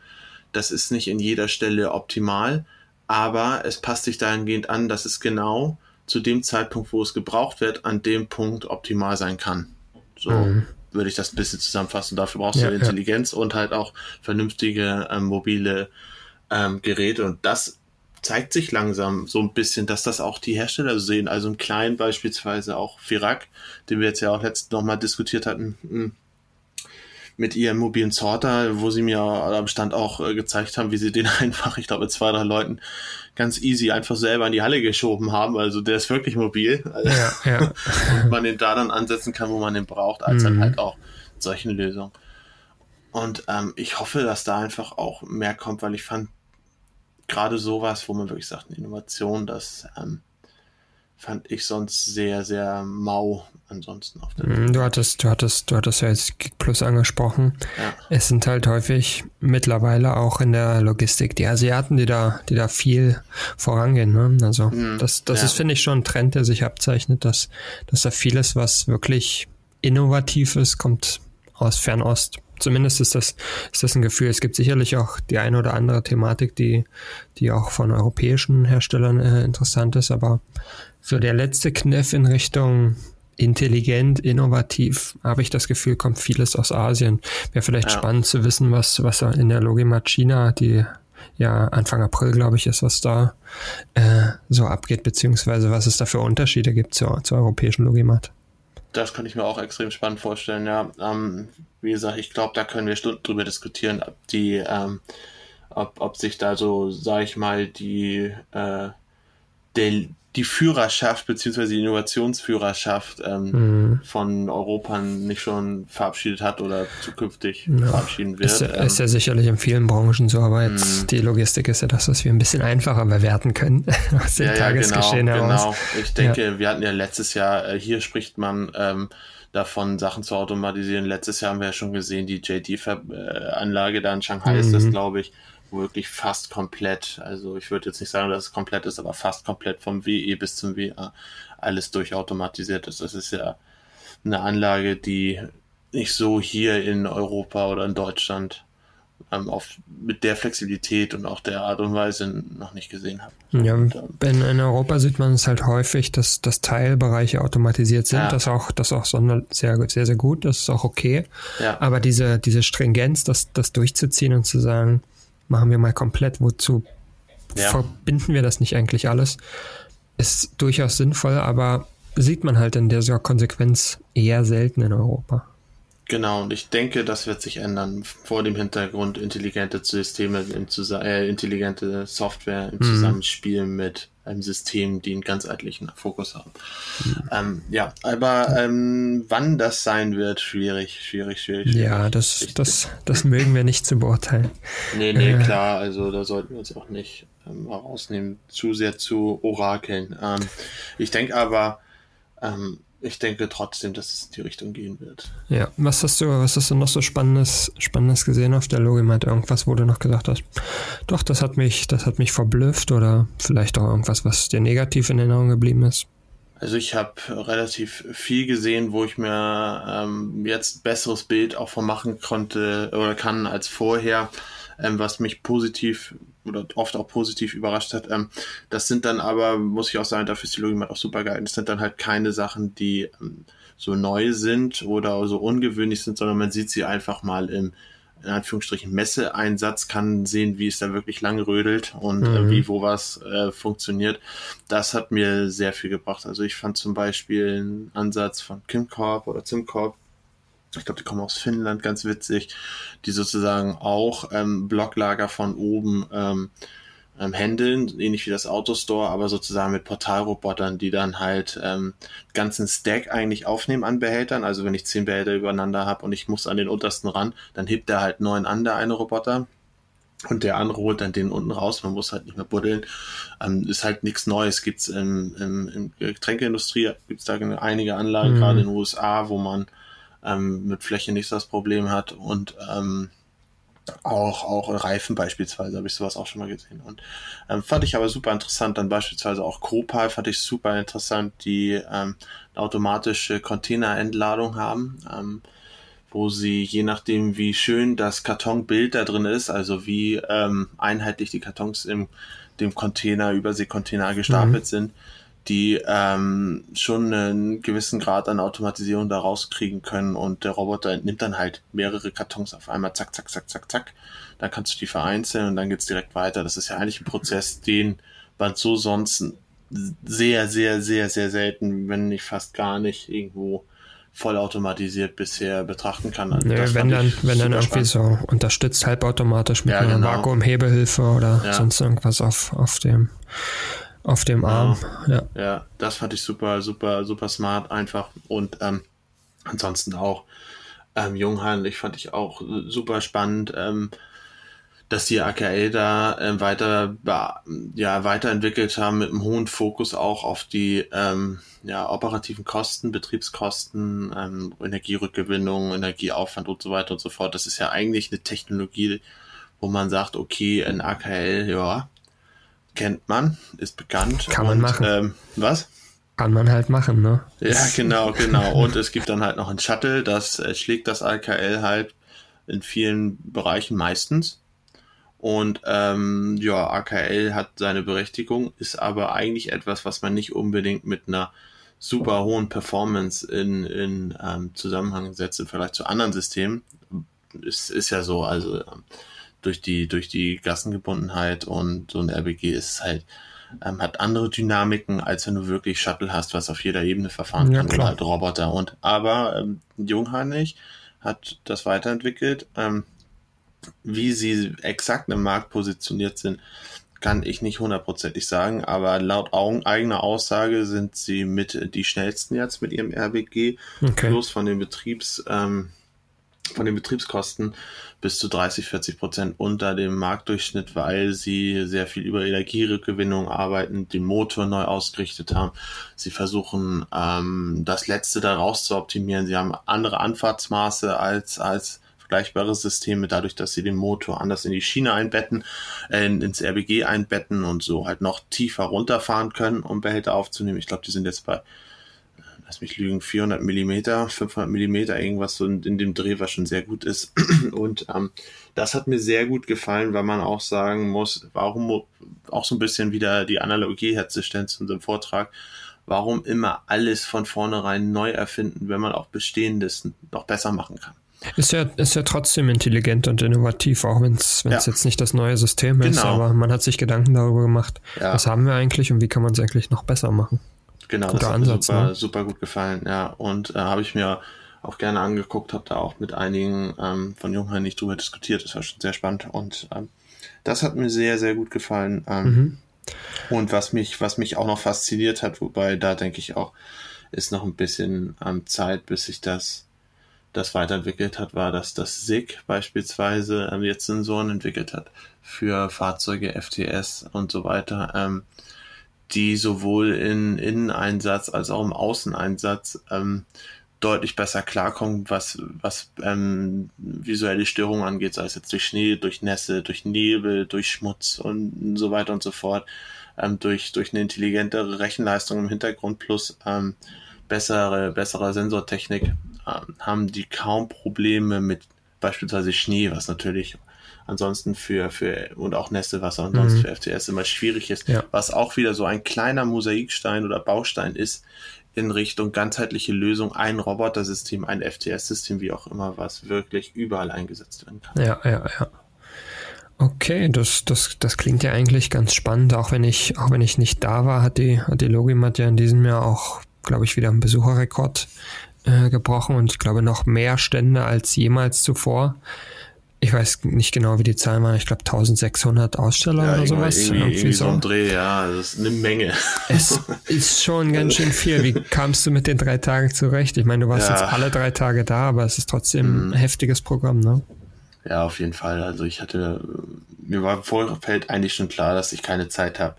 das ist nicht in jeder Stelle optimal, aber es passt sich dahingehend an, dass es genau zu dem Zeitpunkt, wo es gebraucht wird, an dem Punkt optimal sein kann. So mhm. würde ich das ein bisschen zusammenfassen. Dafür brauchst ja, du Intelligenz ja. und halt auch vernünftige ähm, mobile ähm, Geräte und das zeigt sich langsam so ein bisschen, dass das auch die Hersteller sehen. Also im Kleinen beispielsweise auch Virac, den wir jetzt ja auch letztens nochmal diskutiert hatten, hm, mit ihrem mobilen Sorter, wo sie mir am Stand auch äh, gezeigt haben, wie sie den einfach, ich glaube, mit zwei, drei Leuten ganz easy einfach selber in die Halle geschoben haben. Also der ist wirklich mobil. Ja, ja. und man den da dann ansetzen kann, wo man den braucht, als mhm. dann halt auch solchen Lösungen. Und ähm, ich hoffe, dass da einfach auch mehr kommt, weil ich fand gerade sowas, wo man wirklich sagt, eine Innovation, das ähm, fand ich sonst sehr, sehr mau ansonsten auf der mhm, Du hattest, du hattest, du hattest ja jetzt Gig Plus angesprochen. Ja. Es sind halt häufig mittlerweile auch in der Logistik die Asiaten, die da, die da viel vorangehen. Ne? Also mhm, das, das ja. ist, finde ich, schon ein Trend, der sich abzeichnet, dass, dass da vieles, was wirklich innovativ ist, kommt aus Fernost. Zumindest ist das, ist das ein Gefühl. Es gibt sicherlich auch die eine oder andere Thematik, die, die auch von europäischen Herstellern äh, interessant ist, aber so der letzte Kniff in Richtung intelligent, innovativ, habe ich das Gefühl, kommt vieles aus Asien. Wäre vielleicht ja. spannend zu wissen, was, was in der Logimat China, die ja Anfang April, glaube ich, ist, was da äh, so abgeht, beziehungsweise was es da für Unterschiede gibt zur, zur europäischen Logimat. Das kann ich mir auch extrem spannend vorstellen, ja. Ähm, wie gesagt, ich glaube, da können wir Stunden drüber diskutieren, ob die, ähm, ob, ob sich da so, sag ich mal, die, äh, der, die Führerschaft beziehungsweise die Innovationsführerschaft ähm, mhm. von Europa nicht schon verabschiedet hat oder zukünftig ja. verabschieden wird. Ist, ähm, ist ja sicherlich in vielen Branchen so, aber jetzt mhm. die Logistik ist ja das, was wir ein bisschen einfacher bewerten können aus dem ja, Tagesgeschehen ja, genau, heraus. Genau. Ich denke, ja. wir hatten ja letztes Jahr, äh, hier spricht man ähm, davon, Sachen zu automatisieren. Letztes Jahr haben wir ja schon gesehen, die JD-Anlage da in Shanghai mhm. ist das, glaube ich, wirklich fast komplett. Also ich würde jetzt nicht sagen, dass es komplett ist, aber fast komplett vom WE bis zum WA alles durchautomatisiert ist. Das ist ja eine Anlage, die nicht so hier in Europa oder in Deutschland ähm, auf, mit der Flexibilität und auch der Art und Weise noch nicht gesehen habe. Ja, und, ähm, in Europa sieht man es halt häufig, dass, dass Teilbereiche automatisiert sind. Ja. Das auch, das auch sehr, sehr, sehr gut, das ist auch okay. Ja. Aber diese, diese Stringenz, das, das durchzuziehen und zu sagen, machen wir mal komplett, wozu ja. verbinden wir das nicht eigentlich alles, ist durchaus sinnvoll, aber sieht man halt in dieser Konsequenz eher selten in Europa. Genau, und ich denke, das wird sich ändern vor dem Hintergrund intelligente Systeme, in äh, intelligente Software im mhm. Zusammenspiel mit einem System, die einen ganzheitlichen Fokus haben. Mhm. Ähm, ja, aber ähm, wann das sein wird, schwierig, schwierig, schwierig. schwierig ja, das, das, das mögen wir nicht zu beurteilen. Nee, nee, äh, klar, also da sollten wir uns auch nicht ähm, herausnehmen, zu sehr zu orakeln. Ähm, ich denke aber, ähm, ich denke trotzdem, dass es in die Richtung gehen wird. Ja, was hast du, was hast du noch so Spannendes, Spannendes gesehen auf der Logimat? Irgendwas, wo du noch gesagt hast, doch, das hat mich, das hat mich verblüfft oder vielleicht auch irgendwas, was dir negativ in Erinnerung geblieben ist? Also ich habe relativ viel gesehen, wo ich mir ähm, jetzt besseres Bild auch von machen konnte oder kann als vorher, ähm, was mich positiv oder oft auch positiv überrascht hat. Ähm, das sind dann aber, muss ich auch sagen, dafür ist die Logik auch super geil. Das sind dann halt keine Sachen, die ähm, so neu sind oder so ungewöhnlich sind, sondern man sieht sie einfach mal im in Anführungsstrichen Messeeinsatz, kann sehen, wie es da wirklich lang rödelt und äh, mhm. äh, wie wo was äh, funktioniert. Das hat mir sehr viel gebracht. Also ich fand zum Beispiel einen Ansatz von KimCorp oder ZimCorp, ich glaube, die kommen aus Finnland, ganz witzig, die sozusagen auch ähm, Blocklager von oben ähm, ähm, handeln, ähnlich wie das Autostore, aber sozusagen mit Portalrobotern, die dann halt ähm, ganzen Stack eigentlich aufnehmen an Behältern. Also wenn ich zehn Behälter übereinander habe und ich muss an den untersten ran, dann hebt er halt neun an, der eine Roboter. Und der andere holt dann den unten raus, man muss halt nicht mehr buddeln. Ähm, ist halt nichts Neues. Gibt's im, im, im Getränkeindustrie, gibt's da einige Anlagen, mhm. gerade in den USA, wo man ähm, mit Fläche nicht so das Problem hat und ähm, auch, auch Reifen beispielsweise habe ich sowas auch schon mal gesehen. Und ähm, fand ich aber super interessant. Dann beispielsweise auch Copal fand ich super interessant, die ähm, eine automatische Containerentladung haben, ähm, wo sie je nachdem, wie schön das Kartonbild da drin ist, also wie ähm, einheitlich die Kartons im dem Container, Überseekontainer gestapelt mhm. sind, die ähm, schon einen gewissen Grad an Automatisierung da rauskriegen können und der Roboter nimmt dann halt mehrere Kartons auf einmal, zack, zack, zack, zack, zack. Dann kannst du die vereinzeln und dann geht's direkt weiter. Das ist ja eigentlich ein Prozess, den man so sonst sehr, sehr, sehr, sehr selten, wenn nicht fast gar nicht irgendwo vollautomatisiert bisher betrachten kann. Also Nö, wenn dann, wenn dann irgendwie spannend. so unterstützt halbautomatisch mit ja, einer genau. Vakuumhebehilfe oder ja. sonst irgendwas auf, auf dem auf dem Arm. Ja. ja, das fand ich super, super, super smart einfach. Und ähm, ansonsten auch ähm, Junghandlich fand ich auch super spannend. Ähm, dass die AKL da äh, weiter ja weiterentwickelt haben mit einem hohen Fokus auch auf die ähm, ja, operativen Kosten, Betriebskosten, ähm, Energierückgewinnung, Energieaufwand und so weiter und so fort. Das ist ja eigentlich eine Technologie, wo man sagt, okay, ein AKL, ja, kennt man, ist bekannt. Kann man und, machen. Ähm, was? Kann man halt machen, ne? Ja, genau, genau. Und es gibt dann halt noch ein Shuttle, das äh, schlägt das AKL halt in vielen Bereichen meistens. Und ähm, ja, AKL hat seine Berechtigung, ist aber eigentlich etwas, was man nicht unbedingt mit einer super hohen Performance in, in ähm, Zusammenhang setzt im Vergleich zu anderen Systemen. Es ist ja so, also ähm, durch die, durch die Gassengebundenheit und so ein RBG ist halt, ähm, hat andere Dynamiken, als wenn du wirklich Shuttle hast, was auf jeder Ebene verfahren ja, kann klar. oder halt Roboter. Und aber ähm, Jungheinrich hat das weiterentwickelt. Ähm, wie sie exakt im Markt positioniert sind, kann ich nicht hundertprozentig sagen, aber laut eigener Aussage sind sie mit die schnellsten jetzt mit ihrem RBG, okay. plus von den Betriebs, ähm, von den Betriebskosten bis zu 30, 40 Prozent unter dem Marktdurchschnitt, weil sie sehr viel über Energierückgewinnung arbeiten, den Motor neu ausgerichtet haben. Sie versuchen, ähm, das Letzte daraus zu optimieren. Sie haben andere Anfahrtsmaße als, als vergleichbare Systeme, dadurch, dass sie den Motor anders in die Schiene einbetten, äh, ins RBG einbetten und so halt noch tiefer runterfahren können, um Behälter aufzunehmen. Ich glaube, die sind jetzt bei lass mich lügen, 400 Millimeter, 500 Millimeter, irgendwas so in, in, dem Dreh, was schon sehr gut ist. Und ähm, das hat mir sehr gut gefallen, weil man auch sagen muss, warum auch so ein bisschen wieder die Analogie herzustellen zu unserem Vortrag, warum immer alles von vornherein neu erfinden, wenn man auch Bestehendes noch besser machen kann. Ist ja, ist ja trotzdem intelligent und innovativ, auch wenn es ja. jetzt nicht das neue System ist, genau. aber man hat sich Gedanken darüber gemacht, ja. was haben wir eigentlich und wie kann man es eigentlich noch besser machen. Genau, Guter das hat Ansatz, mir super, ne? super gut gefallen, ja. Und äh, habe ich mir auch gerne angeguckt, habe da auch mit einigen ähm, von Junghain nicht drüber diskutiert. Das war schon sehr spannend und ähm, das hat mir sehr, sehr gut gefallen. Ähm, mhm. Und was mich, was mich auch noch fasziniert hat, wobei da denke ich auch, ist noch ein bisschen ähm, Zeit, bis sich das, das weiterentwickelt hat, war, dass das SIG beispielsweise ähm, jetzt Sensoren entwickelt hat für Fahrzeuge, FTS und so weiter. Ähm, die sowohl in Inneneinsatz als auch im Außeneinsatz ähm, deutlich besser klarkommen, was, was ähm, visuelle Störungen angeht, sei es jetzt durch Schnee, durch Nässe, durch Nebel, durch Schmutz und so weiter und so fort, ähm, durch, durch eine intelligentere Rechenleistung im Hintergrund plus ähm, bessere, bessere Sensortechnik ähm, haben die kaum Probleme mit beispielsweise Schnee, was natürlich ansonsten für, für und auch Nässe, was ansonsten mhm. für FTS immer schwierig ist, ja. was auch wieder so ein kleiner Mosaikstein oder Baustein ist in Richtung ganzheitliche Lösung, ein Robotersystem, ein FTS-System, wie auch immer, was wirklich überall eingesetzt werden kann. Ja, ja, ja. Okay, das, das, das klingt ja eigentlich ganz spannend. Auch wenn ich, auch wenn ich nicht da war, hat die, hat die Logimat ja in diesem Jahr auch, glaube ich, wieder einen Besucherrekord äh, gebrochen und ich glaube noch mehr Stände als jemals zuvor ich weiß nicht genau, wie die Zahlen waren, ich glaube 1600 Aussteller ja, oder sowas. Irgendwie, irgendwie so ein Dreh, ja, das ist eine Menge. Es ist schon ganz schön viel. Wie kamst du mit den drei Tagen zurecht? Ich meine, du warst ja. jetzt alle drei Tage da, aber es ist trotzdem mhm. ein heftiges Programm, ne? Ja, auf jeden Fall. Also ich hatte, mir war im Vorfeld eigentlich schon klar, dass ich keine Zeit habe,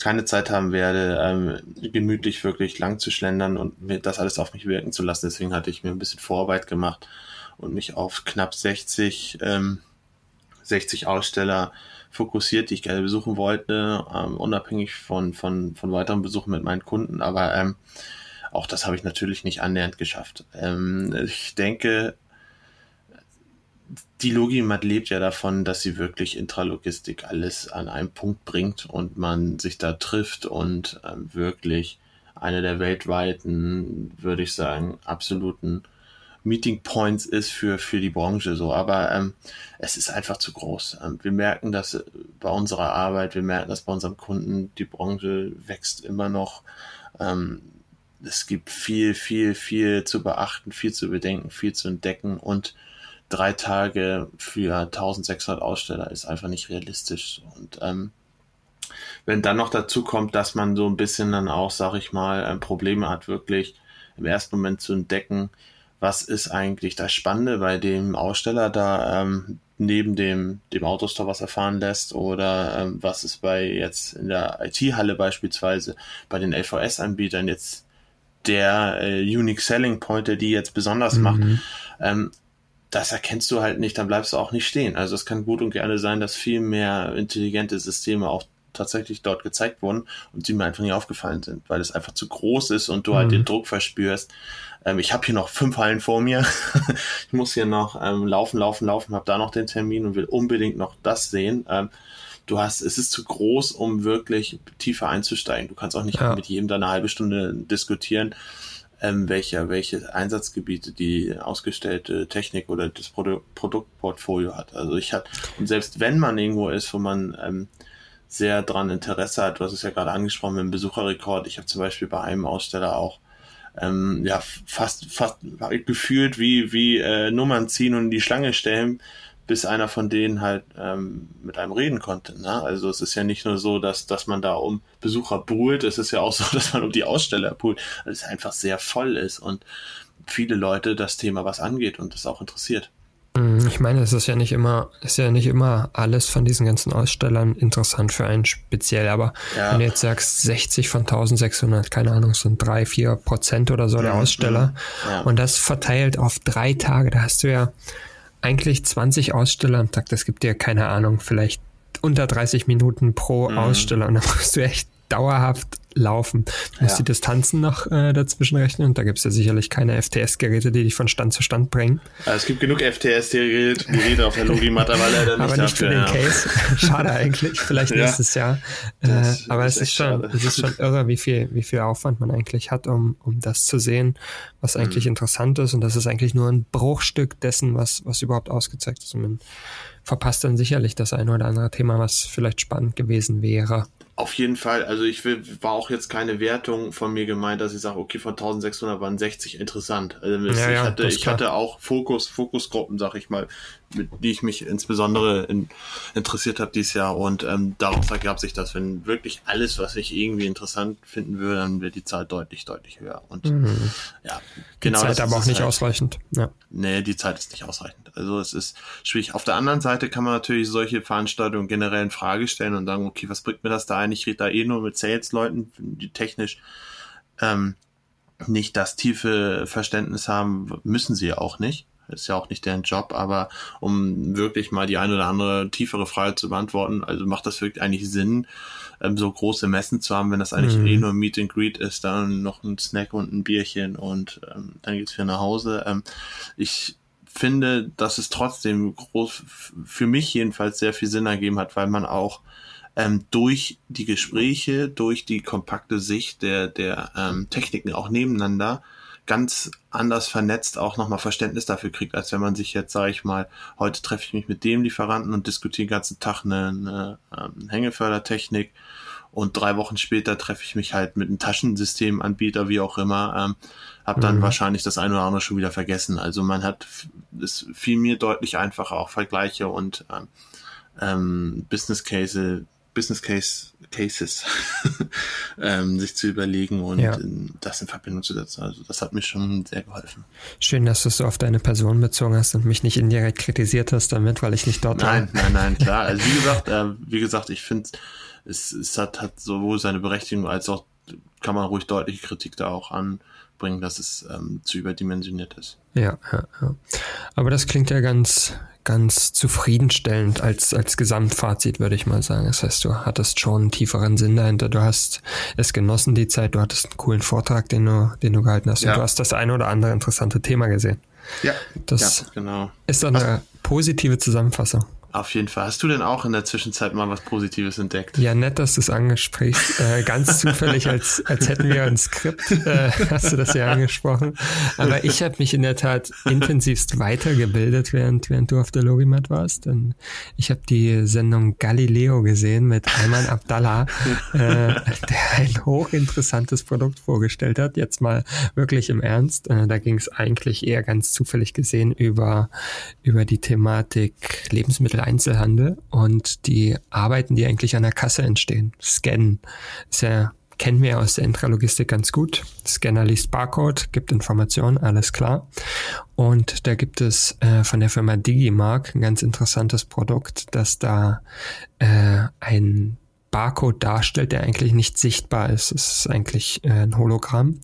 keine Zeit haben werde, ähm, gemütlich wirklich lang zu schlendern und mir das alles auf mich wirken zu lassen. Deswegen hatte ich mir ein bisschen Vorarbeit gemacht und mich auf knapp 60, ähm, 60 Aussteller fokussiert, die ich gerne besuchen wollte, ähm, unabhängig von, von, von weiteren Besuchen mit meinen Kunden. Aber ähm, auch das habe ich natürlich nicht annähernd geschafft. Ähm, ich denke, die Logimat lebt ja davon, dass sie wirklich Intralogistik alles an einen Punkt bringt und man sich da trifft und ähm, wirklich eine der weltweiten, würde ich sagen, absoluten Meeting Points ist für, für die Branche so. Aber ähm, es ist einfach zu groß. Ähm, wir merken das bei unserer Arbeit, wir merken das bei unserem Kunden. Die Branche wächst immer noch. Ähm, es gibt viel, viel, viel zu beachten, viel zu bedenken, viel zu entdecken und drei Tage für 1600 Aussteller ist einfach nicht realistisch. Und ähm, wenn dann noch dazu kommt, dass man so ein bisschen dann auch, sag ich mal, Probleme hat, wirklich im ersten Moment zu entdecken, was ist eigentlich das Spannende bei dem Aussteller da ähm, neben dem, dem Autostore, was er fahren lässt, oder ähm, was ist bei jetzt in der IT-Halle beispielsweise bei den LVS-Anbietern jetzt der äh, Unique Selling Point, der die jetzt besonders mhm. macht. Ähm, das erkennst du halt nicht, dann bleibst du auch nicht stehen. Also es kann gut und gerne sein, dass viel mehr intelligente Systeme auch tatsächlich dort gezeigt wurden und sie mir einfach nie aufgefallen sind, weil es einfach zu groß ist und du halt mhm. halt den Druck verspürst. Ähm, ich habe hier noch fünf Hallen vor mir. ich muss hier noch ähm, laufen, laufen, laufen, habe da noch den Termin und will unbedingt noch das sehen. Ähm, du hast, es ist zu groß, um wirklich tiefer einzusteigen. Du kannst auch nicht ja. mit jedem da eine halbe Stunde diskutieren, ähm, welche, welche Einsatzgebiete die ausgestellte Technik oder das Produ Produktportfolio hat. Also ich habe, und selbst wenn man irgendwo ist, wo man ähm, sehr dran Interesse hat, du hast es ja gerade angesprochen mit dem Besucherrekord. Ich habe zum Beispiel bei einem Aussteller auch ähm, ja fast fast gefühlt wie wie äh, Nummern ziehen und in die Schlange stellen, bis einer von denen halt ähm, mit einem reden konnte. Ne? Also es ist ja nicht nur so, dass dass man da um Besucher buhlt, es ist ja auch so, dass man um die Aussteller buhlt, weil es einfach sehr voll ist und viele Leute das Thema was angeht und das auch interessiert. Mhm, ich meine, es ist ja nicht immer, ist ja nicht immer alles von diesen ganzen Ausstellern interessant für einen speziell, aber ja. wenn du jetzt sagst, 60 von 1600, keine Ahnung, sind drei, vier Prozent oder so der mhm. Aussteller ja. und das verteilt auf drei Tage, da hast du ja eigentlich 20 Aussteller am Tag, das gibt dir keine Ahnung, vielleicht unter 30 Minuten pro mhm. Aussteller und da musst du echt dauerhaft laufen. Du musst ja. die Distanzen noch äh, dazwischen rechnen und da gibt es ja sicherlich keine FTS-Geräte, die dich von Stand zu Stand bringen. es gibt genug FTS-Geräte auf der Logimat, aber leider nicht Aber nicht dafür, für den ja. Case. Schade eigentlich, vielleicht nächstes Jahr. Äh, aber es ist schon, es ist schon irre, wie viel, wie viel Aufwand man eigentlich hat, um, um das zu sehen, was eigentlich mhm. interessant ist und das ist eigentlich nur ein Bruchstück dessen, was, was überhaupt ausgezeigt ist. Und man verpasst dann sicherlich das eine oder andere Thema, was vielleicht spannend gewesen wäre. Auf jeden Fall. Also ich will, war auch jetzt keine Wertung von mir gemeint, dass ich sage, okay, von 1600 waren 60 interessant. Also ja, ich, ja, hatte, ich hatte auch Fokus, Fokusgruppen, sag ich mal, mit die ich mich insbesondere in, interessiert habe dieses Jahr und ähm, daraus ergab sich das, wenn wirklich alles, was ich irgendwie interessant finden würde, dann wird die Zahl deutlich, deutlich höher. Und mhm. ja, genau. Die Zeit aber auch nicht halt. ausreichend. Ja. Nee, die Zeit ist nicht ausreichend. Also es ist schwierig. Auf der anderen Seite kann man natürlich solche Veranstaltungen generell in Frage stellen und sagen, okay, was bringt mir das da meine, ich rede da eh nur mit Sales-Leuten, die technisch ähm, nicht das tiefe Verständnis haben, müssen sie ja auch nicht. Ist ja auch nicht deren Job, aber um wirklich mal die eine oder andere tiefere Frage zu beantworten, also macht das wirklich eigentlich Sinn, ähm, so große Messen zu haben, wenn das eigentlich mhm. eh nur Meet and Greet ist, dann noch ein Snack und ein Bierchen und ähm, dann geht's wieder nach Hause. Ähm, ich finde, dass es trotzdem groß, für mich jedenfalls sehr viel Sinn ergeben hat, weil man auch ähm, durch die Gespräche, durch die kompakte Sicht der, der ähm, Techniken auch nebeneinander ganz anders vernetzt auch nochmal Verständnis dafür kriegt, als wenn man sich jetzt, sage ich mal, heute treffe ich mich mit dem Lieferanten und diskutiere den ganzen Tag eine, eine ähm, Hängefördertechnik und drei Wochen später treffe ich mich halt mit einem Taschensystemanbieter, wie auch immer, ähm, habe dann mhm. wahrscheinlich das eine oder andere schon wieder vergessen. Also man hat es fiel mir deutlich einfacher, auch Vergleiche und ähm, ähm, Business Case Business Case Cases ähm, sich zu überlegen und ja. in, das in Verbindung zu setzen. Also das hat mir schon sehr geholfen. Schön, dass du es so auf deine Person bezogen hast und mich nicht indirekt kritisiert hast damit, weil ich nicht dort nein, war. Nein, nein, nein, klar. Also wie gesagt, äh, wie gesagt, ich finde, es, es hat, hat sowohl seine Berechtigung als auch kann man ruhig deutliche Kritik da auch anbringen, dass es ähm, zu überdimensioniert ist. Ja, ja, ja. Aber das klingt ja ganz, ganz zufriedenstellend als, als Gesamtfazit, würde ich mal sagen. Das heißt, du hattest schon einen tieferen Sinn dahinter. Du hast es genossen, die Zeit. Du hattest einen coolen Vortrag, den du, den du gehalten hast. Ja. Und du hast das eine oder andere interessante Thema gesehen. Ja, das ja, genau. ist eine positive Zusammenfassung. Auf jeden Fall. Hast du denn auch in der Zwischenzeit mal was Positives entdeckt? Ja, nett, dass du es angesprichst. Äh, ganz zufällig, als, als hätten wir ein Skript, äh, hast du das ja angesprochen. Aber ich habe mich in der Tat intensivst weitergebildet, während, während du auf der Logimat warst. Denn ich habe die Sendung Galileo gesehen mit Ayman Abdallah, äh, der ein hochinteressantes Produkt vorgestellt hat. Jetzt mal wirklich im Ernst. Äh, da ging es eigentlich eher ganz zufällig gesehen über, über die Thematik Lebensmittel Einzelhandel und die Arbeiten, die eigentlich an der Kasse entstehen. Scannen ist ja kennen wir aus der Intralogistik ganz gut. Scanner liest Barcode, gibt Informationen, alles klar. Und da gibt es äh, von der Firma Digimark ein ganz interessantes Produkt, das da äh, ein Barcode darstellt, der eigentlich nicht sichtbar ist. Es ist eigentlich äh, ein Hologramm.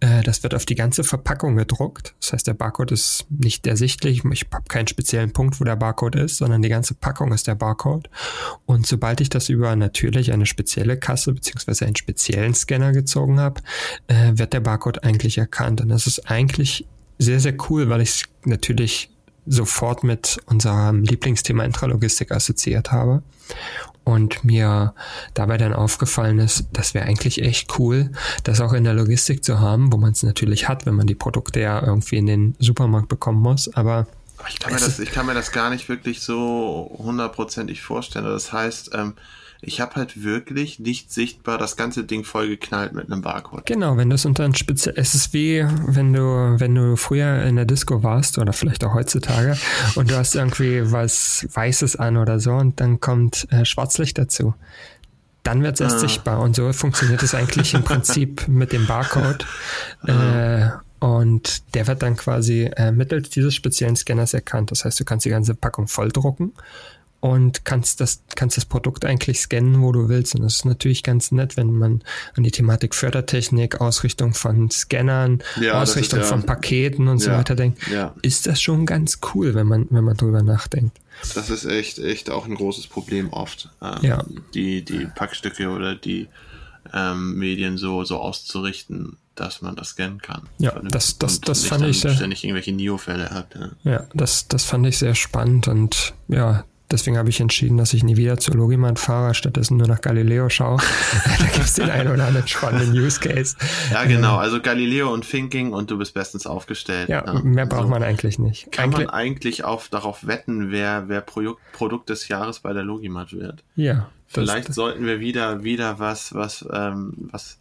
Äh, das wird auf die ganze Verpackung gedruckt. Das heißt, der Barcode ist nicht ersichtlich. Ich habe keinen speziellen Punkt, wo der Barcode ist, sondern die ganze Packung ist der Barcode. Und sobald ich das über natürlich eine spezielle Kasse beziehungsweise einen speziellen Scanner gezogen habe, äh, wird der Barcode eigentlich erkannt. Und das ist eigentlich sehr, sehr cool, weil ich natürlich sofort mit unserem Lieblingsthema Intralogistik assoziiert habe und mir dabei dann aufgefallen ist, das wäre eigentlich echt cool, das auch in der Logistik zu haben, wo man es natürlich hat, wenn man die Produkte ja irgendwie in den Supermarkt bekommen muss, aber ich kann, mir das, ich kann mir das gar nicht wirklich so hundertprozentig vorstellen. Das heißt, ähm, ich habe halt wirklich nicht sichtbar das ganze Ding vollgeknallt mit einem Barcode. Genau, wenn du es unter ein Spitze, es ist wie wenn du, wenn du früher in der Disco warst oder vielleicht auch heutzutage und du hast irgendwie was Weißes an oder so und dann kommt äh, Schwarzlicht dazu. Dann wird es erst ah. sichtbar und so funktioniert es eigentlich im Prinzip mit dem Barcode. Ah. Äh, und der wird dann quasi äh, mittels dieses speziellen Scanners erkannt. Das heißt, du kannst die ganze Packung volldrucken und kannst das, kannst das Produkt eigentlich scannen, wo du willst. Und das ist natürlich ganz nett, wenn man an die Thematik Fördertechnik, Ausrichtung von Scannern, ja, Ausrichtung ist, ja, von Paketen und ja, so weiter denkt, ist das schon ganz cool, wenn man, wenn man drüber nachdenkt. Das ist echt, echt auch ein großes Problem oft. Ähm, ja. Die, die Packstücke oder die ähm, Medien so, so auszurichten, dass man das scannen kann. Ja, das, das, das fand ich sehr. Ständig irgendwelche NIO-Fälle hat. Ja, ja das, das fand ich sehr spannend und ja, Deswegen habe ich entschieden, dass ich nie wieder zu Logimat fahre, stattdessen nur nach Galileo schaue. da gibt es den einen oder anderen spannenden Use Case. Ja, genau. Also Galileo und Thinking und du bist bestens aufgestellt. Ja, ja. mehr braucht also man eigentlich nicht. Kann eigentlich man eigentlich auf, darauf wetten, wer, wer Produkt, Produkt des Jahres bei der Logimat wird? Ja. Vielleicht das, sollten wir wieder, wieder was, was, ähm, was,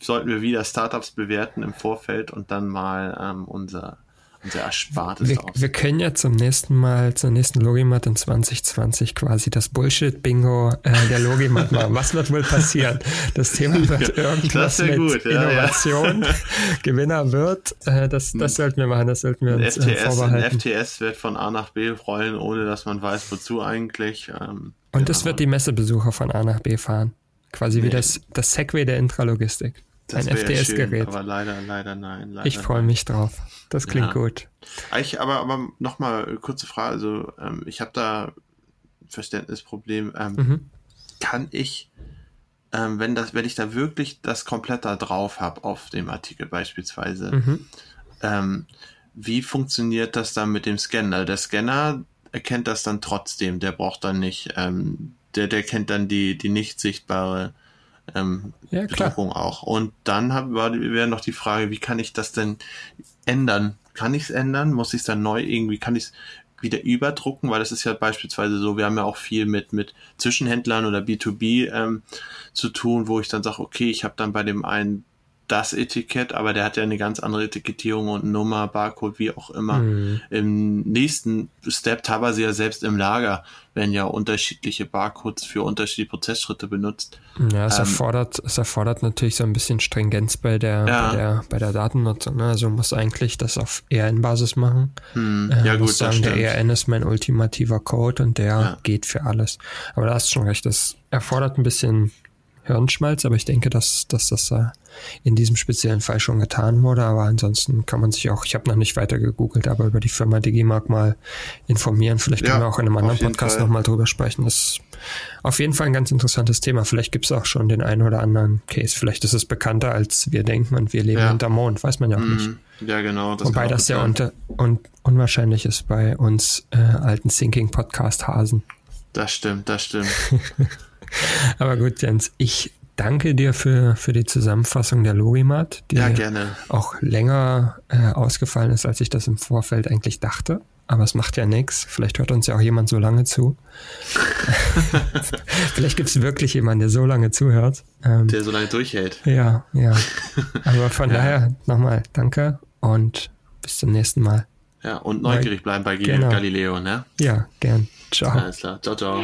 sollten wir wieder Startups bewerten im Vorfeld und dann mal ähm, unser unser Erspartes wir, wir können ja zum nächsten Mal, zur nächsten Logimat in 2020 quasi das Bullshit-Bingo äh, der Logimat machen. Was wird wohl passieren? Das Thema wird irgendwas mit gut, ja, Innovation ja. Gewinner wird. Äh, das, das hm. sollten wir machen, das sollten wir uns FTS, äh, vorbehalten. Ein FTS wird von A nach B rollen, ohne dass man weiß, wozu eigentlich. Ähm, Und es wird die Messebesucher von A nach B fahren. Quasi nee. wie das, das Segway der Intralogistik. Das ein FDS-Gerät. Aber leider, leider nein. Leider ich freue mich drauf. Das klingt ja. gut. Ich, aber aber nochmal kurze Frage. Also ähm, ich habe da Verständnisproblem. Ähm, mhm. Kann ich, ähm, wenn das, wenn ich da wirklich das komplett da drauf habe auf dem Artikel beispielsweise, mhm. ähm, wie funktioniert das dann mit dem Scanner? Der Scanner erkennt das dann trotzdem. Der braucht dann nicht, ähm, der der kennt dann die die nicht sichtbare ähm, ja, Bedrohung auch. Und dann hab, war wäre noch die Frage, wie kann ich das denn ändern? Kann ich es ändern? Muss ich es dann neu irgendwie, kann ich es wieder überdrucken? Weil das ist ja beispielsweise so, wir haben ja auch viel mit, mit Zwischenhändlern oder B2B ähm, zu tun, wo ich dann sage, okay, ich habe dann bei dem einen das Etikett, aber der hat ja eine ganz andere Etikettierung und Nummer, Barcode, wie auch immer. Mhm. Im nächsten Step teilweise ja selbst im Lager werden ja unterschiedliche Barcodes für unterschiedliche Prozessschritte benutzt. Ja, es ähm, erfordert, es erfordert natürlich so ein bisschen Stringenz bei der, ja. bei der, bei der Datennutzung. Ne? Also muss eigentlich das auf ERN-Basis machen. Hm, äh, ja, gut, sagen, der ERN ist mein ultimativer Code und der ja. geht für alles. Aber da hast du schon recht, das erfordert ein bisschen Hirnschmalz, aber ich denke, dass, dass das äh, in diesem speziellen Fall schon getan wurde. Aber ansonsten kann man sich auch, ich habe noch nicht weiter gegoogelt, aber über die Firma Digimark mal informieren. Vielleicht können ja, wir auch in einem anderen Podcast nochmal drüber sprechen. Das ist auf jeden Fall ein ganz interessantes Thema. Vielleicht gibt es auch schon den einen oder anderen Case. Vielleicht ist es bekannter, als wir denken und wir leben ja. hinterm Mond. Weiß man ja auch mm, nicht. Ja, genau. Das Wobei das sehr unter, un, unwahrscheinlich ist bei uns äh, alten Thinking Podcast Hasen. Das stimmt, das stimmt. Aber gut, Jens, ich danke dir für, für die Zusammenfassung der Logimat, die ja, gerne. auch länger äh, ausgefallen ist, als ich das im Vorfeld eigentlich dachte. Aber es macht ja nichts. Vielleicht hört uns ja auch jemand so lange zu. Vielleicht gibt es wirklich jemanden, der so lange zuhört. Ähm, der so lange durchhält. Ja, ja. Aber von ja. daher nochmal danke und bis zum nächsten Mal. Ja, und neugierig bleiben bei genau. Galileo, ne? Ja, gern. Ciao. Alles klar. Ciao, ciao.